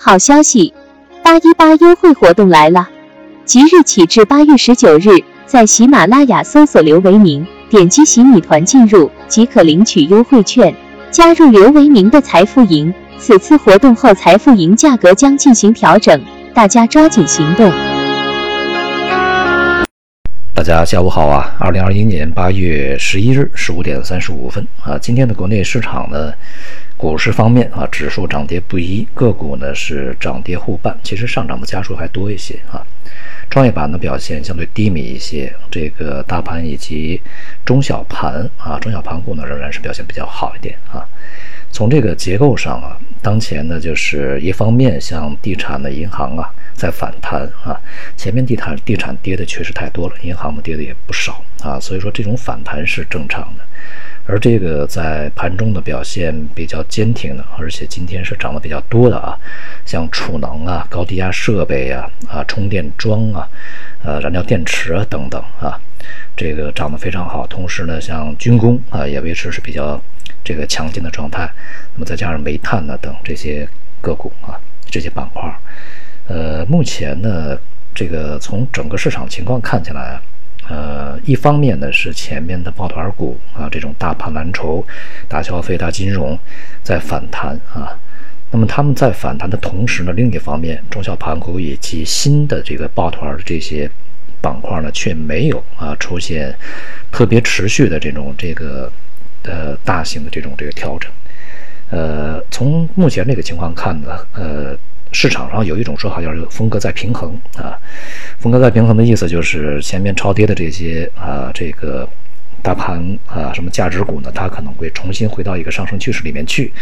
好消息，八一八优惠活动来了！即日起至八月十九日，在喜马拉雅搜索刘维明，点击喜米团进入即可领取优惠券，加入刘维明的财富营。此次活动后，财富营价格将进行调整，大家抓紧行动。大家下午好啊！二零二一年八月十一日十五点三十五分啊，今天的国内市场呢，股市方面啊，指数涨跌不一，个股呢是涨跌互半，其实上涨的家数还多一些啊。创业板的表现相对低迷一些，这个大盘以及中小盘啊，中小盘股呢仍然是表现比较好一点啊。从这个结构上啊，当前呢就是一方面像地产的银行啊在反弹啊，前面地产地产跌的确实太多了，银行嘛跌的也不少啊，所以说这种反弹是正常的。而这个在盘中的表现比较坚挺的，而且今天是涨得比较多的啊，像储能啊、高低压设备啊、啊充电桩啊、呃燃料电池啊等等啊，这个涨得非常好。同时呢，像军工啊也维持是比较。这个强劲的状态，那么再加上煤炭呢等这些个股啊，这些板块，呃，目前呢，这个从整个市场情况看起来，呃，一方面呢是前面的抱团股啊，这种大盘蓝筹、大消费、大金融在反弹啊，那么他们在反弹的同时呢，另一方面，中小盘股以及新的这个抱团的这些板块呢，却没有啊出现特别持续的这种这个。呃，大型的这种这个调整，呃，从目前这个情况看呢，呃，市场上有一种说法叫“风格在平衡”啊，风格在平衡的意思就是前面超跌的这些啊，这个。大盘啊，什么价值股呢？它可能会重新回到一个上升趋势里面去。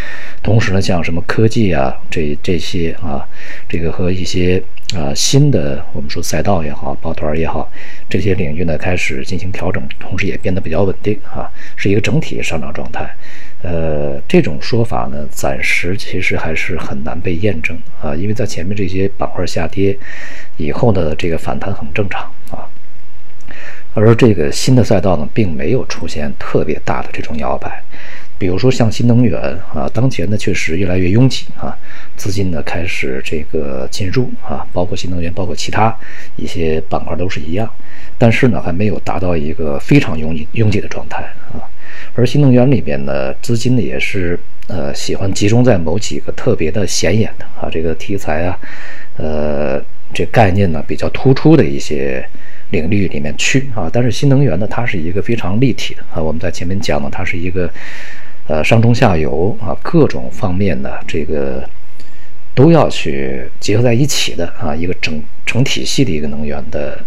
同时呢，像什么科技啊，这这些啊，这个和一些啊新的我们说赛道也好，抱团也好，这些领域呢开始进行调整，同时也变得比较稳定啊，是一个整体上涨状态。呃，这种说法呢，暂时其实还是很难被验证啊，因为在前面这些板块下跌以后呢，这个反弹很正常啊。而这个新的赛道呢，并没有出现特别大的这种摇摆，比如说像新能源啊，当前呢确实越来越拥挤啊，资金呢开始这个进入啊，包括新能源，包括其他一些板块都是一样，但是呢还没有达到一个非常拥挤拥挤的状态啊。而新能源里边呢，资金呢也是呃喜欢集中在某几个特别的显眼的啊这个题材啊，呃这概念呢比较突出的一些。领域里面去啊，但是新能源呢，它是一个非常立体的啊。我们在前面讲呢，它是一个呃上中下游啊各种方面的这个都要去结合在一起的啊一个整成体系的一个能源的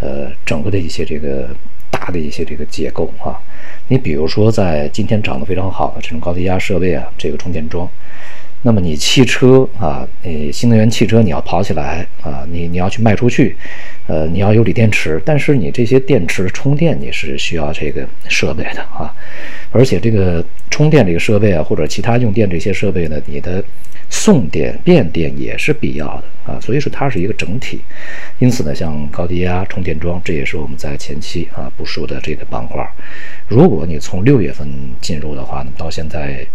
呃整个的一些这个大的一些这个结构啊。你比如说在今天涨得非常好的这种高低压设备啊，这个充电桩。那么你汽车啊，你新能源汽车你要跑起来啊，你你要去卖出去，呃，你要有锂电池，但是你这些电池充电你是需要这个设备的啊，而且这个充电这个设备啊，或者其他用电这些设备呢，你的送电变电也是必要的啊，所以说它是一个整体。因此呢，像高低压充电桩，这也是我们在前期啊部署的这个板块。如果你从六月份进入的话呢，到现在。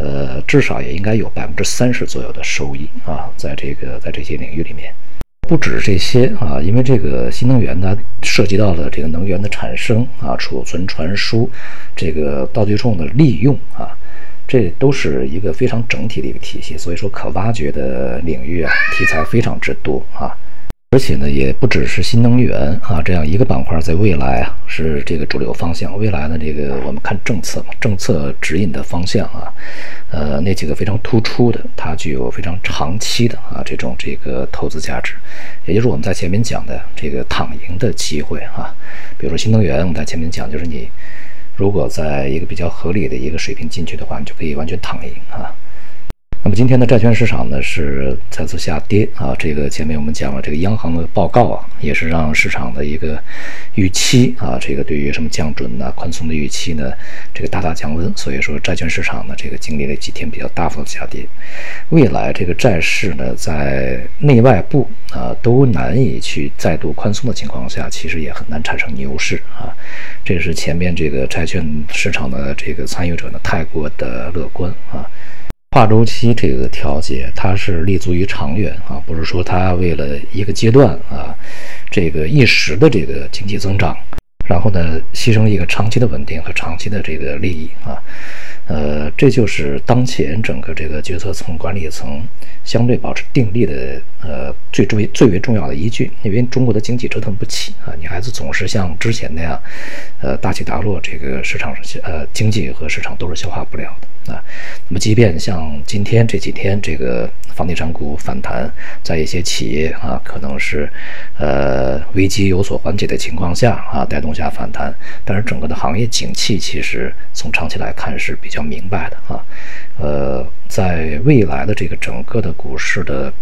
呃，至少也应该有百分之三十左右的收益啊，在这个在这些领域里面，不止这些啊，因为这个新能源它，涉及到了这个能源的产生啊、储存、传输，这个道具冲的利用啊，这都是一个非常整体的一个体系，所以说可挖掘的领域啊，题材非常之多啊。而且呢，也不只是新能源啊，这样一个板块，在未来啊是这个主流方向。未来呢，这个我们看政策嘛，政策指引的方向啊，呃，那几个非常突出的，它具有非常长期的啊这种这个投资价值，也就是我们在前面讲的这个躺赢的机会啊。比如说新能源，我们在前面讲，就是你如果在一个比较合理的一个水平进去的话，你就可以完全躺赢啊。那么今天的债券市场呢是再次下跌啊，这个前面我们讲了，这个央行的报告啊，也是让市场的一个预期啊，这个对于什么降准呐、宽松的预期呢，这个大大降温，所以说债券市场呢这个经历了几天比较大幅的下跌，未来这个债市呢在内外部啊都难以去再度宽松的情况下，其实也很难产生牛市啊，这是前面这个债券市场的这个参与者呢太过的乐观啊。跨周期这个调节，它是立足于长远啊，不是说它为了一个阶段啊，这个一时的这个经济增长，然后呢，牺牲一个长期的稳定和长期的这个利益啊。呃，这就是当前整个这个决策层、管理层相对保持定力的呃最重最为重要的依据。因为中国的经济折腾不起啊，你孩子总是像之前那样，呃大起大落，这个市场呃经济和市场都是消化不了的啊。那么，即便像今天这几天这个房地产股反弹，在一些企业啊可能是呃危机有所缓解的情况下啊带动下反弹，但是整个的行业景气其实从长期来看是比较。要明白的啊，呃，在未来的这个整个的股市的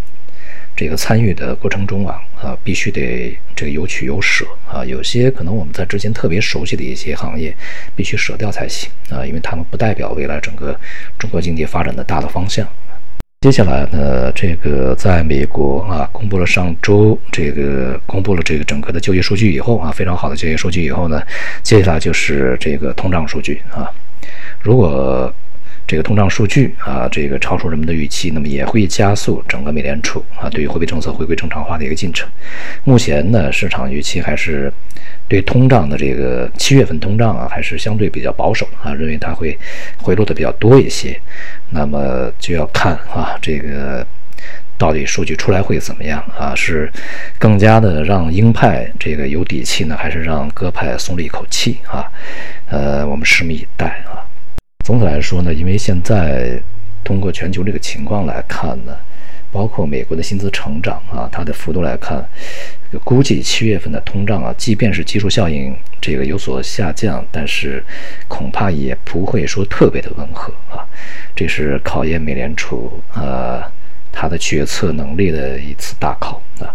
这个参与的过程中啊，啊，必须得这个有取有舍啊。有些可能我们在之前特别熟悉的一些行业，必须舍掉才行啊，因为他们不代表未来整个中国经济发展的大的方向。接下来呢，这个在美国啊，公布了上周这个公布了这个整个的就业数据以后啊，非常好的就业数据以后呢，接下来就是这个通胀数据啊。如果这个通胀数据啊，这个超出人们的预期，那么也会加速整个美联储啊对于货币政策回归正常化的一个进程。目前呢，市场预期还是对通胀的这个七月份通胀啊，还是相对比较保守啊，认为它会回落的比较多一些。那么就要看啊，这个到底数据出来会怎么样啊？是更加的让鹰派这个有底气呢，还是让鸽派松了一口气啊？呃，我们拭目以待啊。总体来说呢，因为现在通过全球这个情况来看呢，包括美国的薪资成长啊，它的幅度来看，估计七月份的通胀啊，即便是基数效应这个有所下降，但是恐怕也不会说特别的温和啊。这是考验美联储呃它的决策能力的一次大考啊。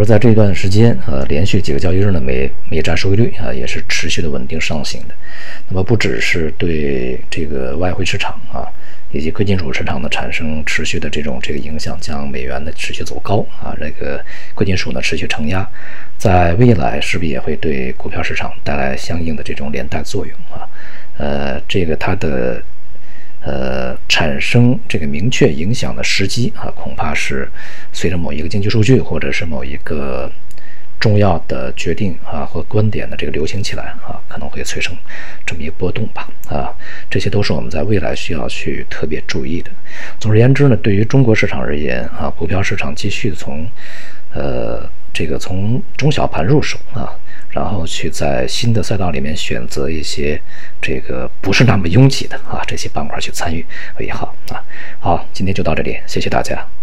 而在这段时间，呃，连续几个交易日呢，美美债收益率啊也是持续的稳定上行的。那么不只是对这个外汇市场啊，以及贵金属市场呢产生持续的这种这个影响，将美元呢持续走高啊，这个贵金属呢持续承压，在未来势必也会对股票市场带来相应的这种连带作用啊。呃，这个它的。呃，产生这个明确影响的时机啊，恐怕是随着某一个经济数据，或者是某一个重要的决定啊或观点的这个流行起来啊，可能会催生这么一个波动吧啊，这些都是我们在未来需要去特别注意的。总而言之呢，对于中国市场而言啊，股票市场继续从呃这个从中小盘入手啊。然后去在新的赛道里面选择一些这个不是那么拥挤的啊这些板块去参与也好啊。好，今天就到这里，谢谢大家。